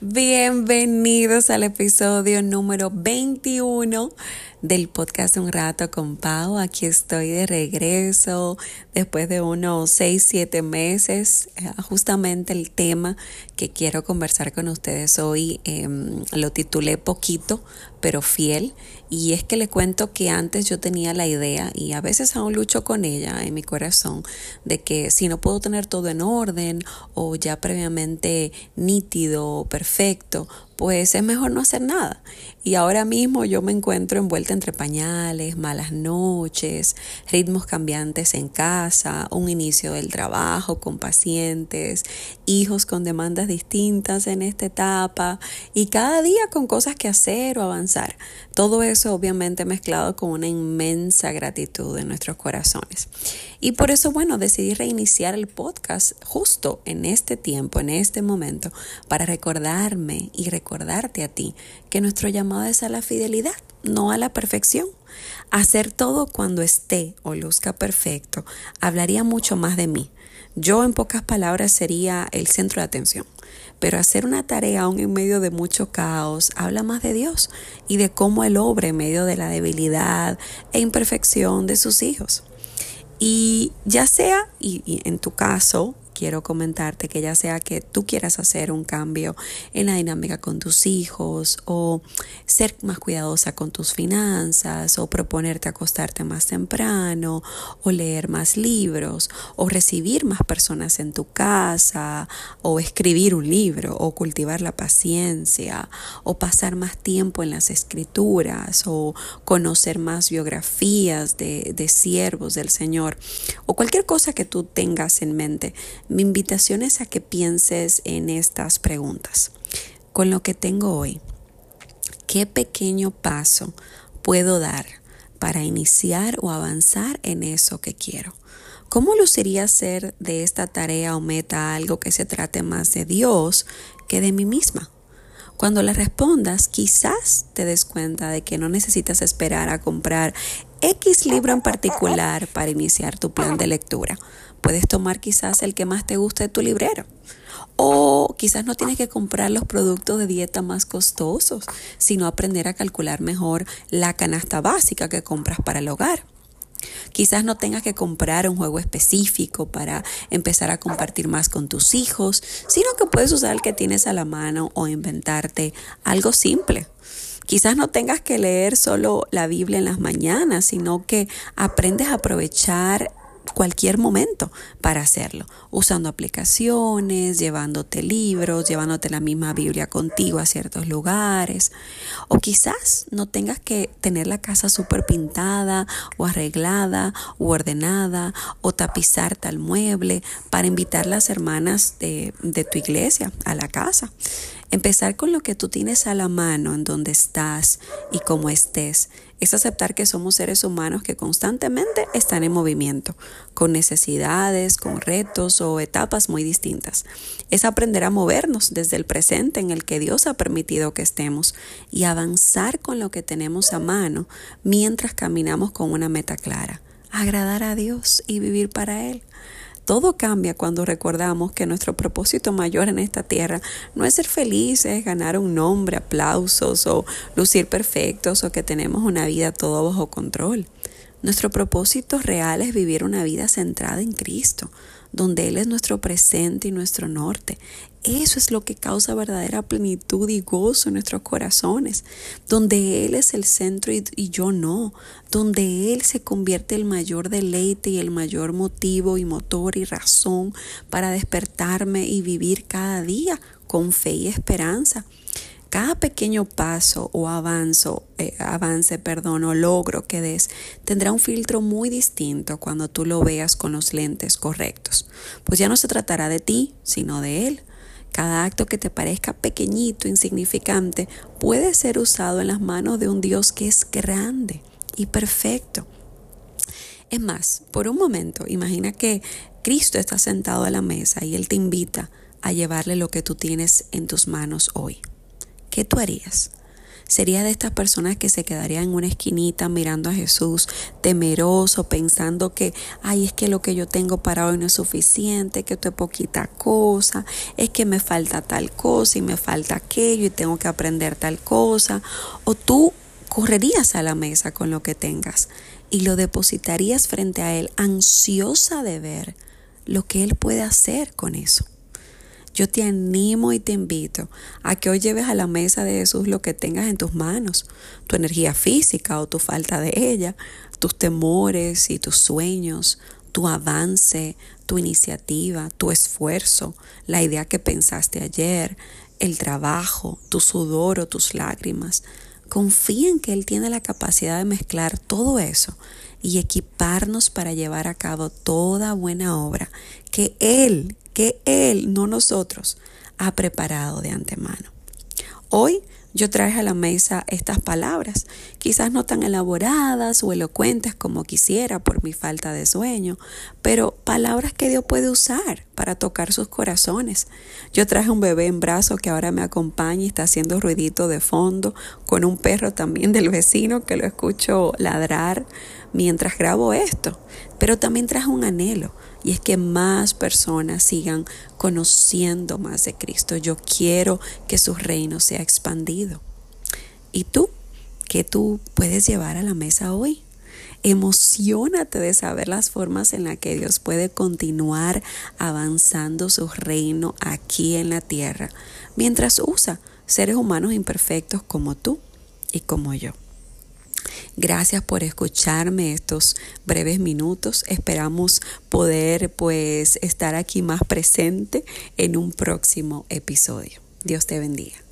Bienvenidos al episodio número 21 del podcast Un Rato con Pau. Aquí estoy de regreso después de unos 6, 7 meses. Eh, justamente el tema que quiero conversar con ustedes hoy em, lo titulé Poquito, pero fiel. Y es que le cuento que antes yo tenía la idea, y a veces aún lucho con ella en mi corazón, de que si no puedo tener todo en orden o ya previamente nítido, perfecto, perfecto pues es mejor no hacer nada. Y ahora mismo yo me encuentro envuelta entre pañales, malas noches, ritmos cambiantes en casa, un inicio del trabajo con pacientes, hijos con demandas distintas en esta etapa y cada día con cosas que hacer o avanzar. Todo eso obviamente mezclado con una inmensa gratitud en nuestros corazones. Y por eso, bueno, decidí reiniciar el podcast justo en este tiempo, en este momento, para recordarme y recordarte a ti que nuestro llamado es a la fidelidad, no a la perfección. Hacer todo cuando esté o luzca perfecto hablaría mucho más de mí. Yo en pocas palabras sería el centro de atención. Pero hacer una tarea aún en medio de mucho caos habla más de Dios y de cómo Él obra en medio de la debilidad e imperfección de sus hijos. Y ya sea, y, en tu caso, quiero comentarte que ya sea que tú quieras hacer un cambio en la dinámica con tus hijos o ser más cuidadosa con tus finanzas o proponerte acostarte más temprano o leer más libros o recibir más personas en tu casa o escribir un libro o cultivar la paciencia o pasar más tiempo en las escrituras o conocer más biografías de, de siervos del Señor o cualquier cosa que tú tengas en mente mi invitación es a que pienses en estas preguntas. Con lo que tengo hoy, ¿qué pequeño paso puedo dar para iniciar o avanzar en eso que quiero? ¿Cómo luciría hacer de esta tarea o meta algo que se trate más de Dios que de mí misma? Cuando le respondas, quizás te des cuenta de que no necesitas esperar a comprar X libro en particular para iniciar tu plan de lectura. Puedes tomar quizás el que más te guste de tu librero. O quizás no tienes que comprar los productos de dieta más costosos, sino aprender a calcular mejor la canasta básica que compras para el hogar. Quizás no tengas que comprar un juego específico para empezar a compartir más con tus hijos, sino que puedes usar el que tienes a la mano o inventarte algo simple. Quizás no tengas que leer solo la Biblia en las mañanas, sino que aprendes a aprovechar cualquier momento para hacerlo, usando aplicaciones, llevándote libros, llevándote la misma Biblia contigo a ciertos lugares. O quizás no tengas que tener la casa súper pintada o arreglada o ordenada o tapizar tal mueble para invitar las hermanas de, de tu iglesia a la casa. Empezar con lo que tú tienes a la mano en donde estás y cómo estés es aceptar que somos seres humanos que constantemente están en movimiento, con necesidades, con retos o etapas muy distintas. Es aprender a movernos desde el presente en el que Dios ha permitido que estemos y avanzar con lo que tenemos a mano mientras caminamos con una meta clara, agradar a Dios y vivir para Él. Todo cambia cuando recordamos que nuestro propósito mayor en esta tierra no es ser felices, ganar un nombre, aplausos o lucir perfectos o que tenemos una vida todo bajo control. Nuestro propósito real es vivir una vida centrada en Cristo, donde Él es nuestro presente y nuestro norte. Eso es lo que causa verdadera plenitud y gozo en nuestros corazones, donde Él es el centro y, yo no, donde Él se convierte el mayor deleite y el mayor motivo y motor y razón para despertarme y vivir cada día con fe y esperanza. Cada pequeño paso o avanzo, eh, avance, perdón, o logro que des tendrá un filtro muy distinto cuando tú lo veas con los lentes correctos. Pues ya no se tratará de ti, sino de Él. Cada acto que te parezca pequeñito, insignificante, puede ser usado en las manos de un Dios que es grande y perfecto. Es más, por un momento, imagina que Cristo está sentado a la mesa y Él te invita a llevarle lo que tú tienes en tus manos hoy. ¿Qué tú harías? Sería de estas personas que se quedarían en una esquinita mirando a Jesús, temeroso, pensando que, ay, es que lo que yo tengo para hoy no es suficiente, que esto es poquita cosa, es que me falta tal cosa y me falta aquello y tengo que aprender tal cosa. O tú correrías a la mesa con lo que tengas y lo depositarías frente a Él, ansiosa de ver lo que Él puede hacer con eso. Yo te animo y te invito a que hoy lleves a la mesa de Jesús lo que tengas en tus manos, tu energía física o tu falta de ella, tus temores y tus sueños, tu avance, tu iniciativa, tu esfuerzo, la idea que pensaste ayer, el trabajo, tu sudor o tus lágrimas. Confía en que Él tiene la capacidad de mezclar todo eso y equiparnos para llevar a cabo toda buena obra que Él, que Él, no nosotros, ha preparado de antemano. Hoy yo traje a la mesa estas palabras, quizás no tan elaboradas o elocuentes como quisiera por mi falta de sueño, pero palabras que Dios puede usar para tocar sus corazones. Yo traje un bebé en brazo que ahora me acompaña y está haciendo ruidito de fondo, con un perro también del vecino que lo escucho ladrar mientras grabo esto, pero también traje un anhelo y es que más personas sigan conociendo más de Cristo. Yo quiero que su reino sea expandido. ¿Y tú? ¿Qué tú puedes llevar a la mesa hoy? Emocionate de saber las formas en las que Dios puede continuar avanzando su reino aquí en la tierra, mientras usa seres humanos imperfectos como tú y como yo. Gracias por escucharme estos breves minutos. Esperamos poder pues estar aquí más presente en un próximo episodio. Dios te bendiga.